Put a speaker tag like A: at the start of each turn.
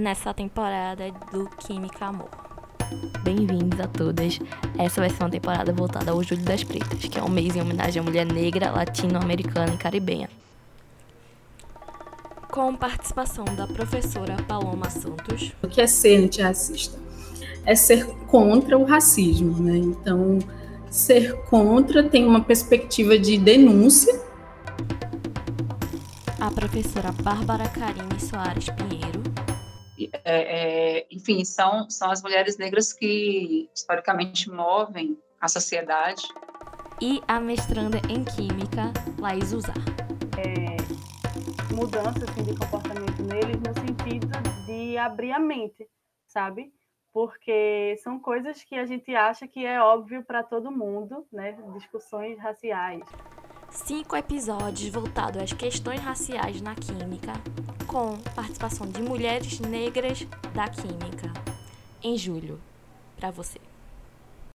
A: nessa temporada do Química Amor.
B: Bem-vindos a todas. Essa vai ser uma temporada voltada ao Júlio das Pretas, que é um mês em homenagem à mulher negra, latino-americana e caribenha.
A: Com participação da professora Paloma Santos.
C: O que é ser antirracista? É ser contra o racismo, né? Então, ser contra tem uma perspectiva de denúncia.
A: A professora Bárbara Karine Soares Pinheiro
D: é, é, enfim, são, são as mulheres negras que historicamente movem a sociedade.
A: E a mestranda em Química, Laís Uzar.
E: É, mudança assim, de comportamento neles no sentido de abrir a mente, sabe? Porque são coisas que a gente acha que é óbvio para todo mundo, né? Discussões raciais
A: cinco episódios voltados às questões raciais na química, com participação de mulheres negras da química, em julho, para você.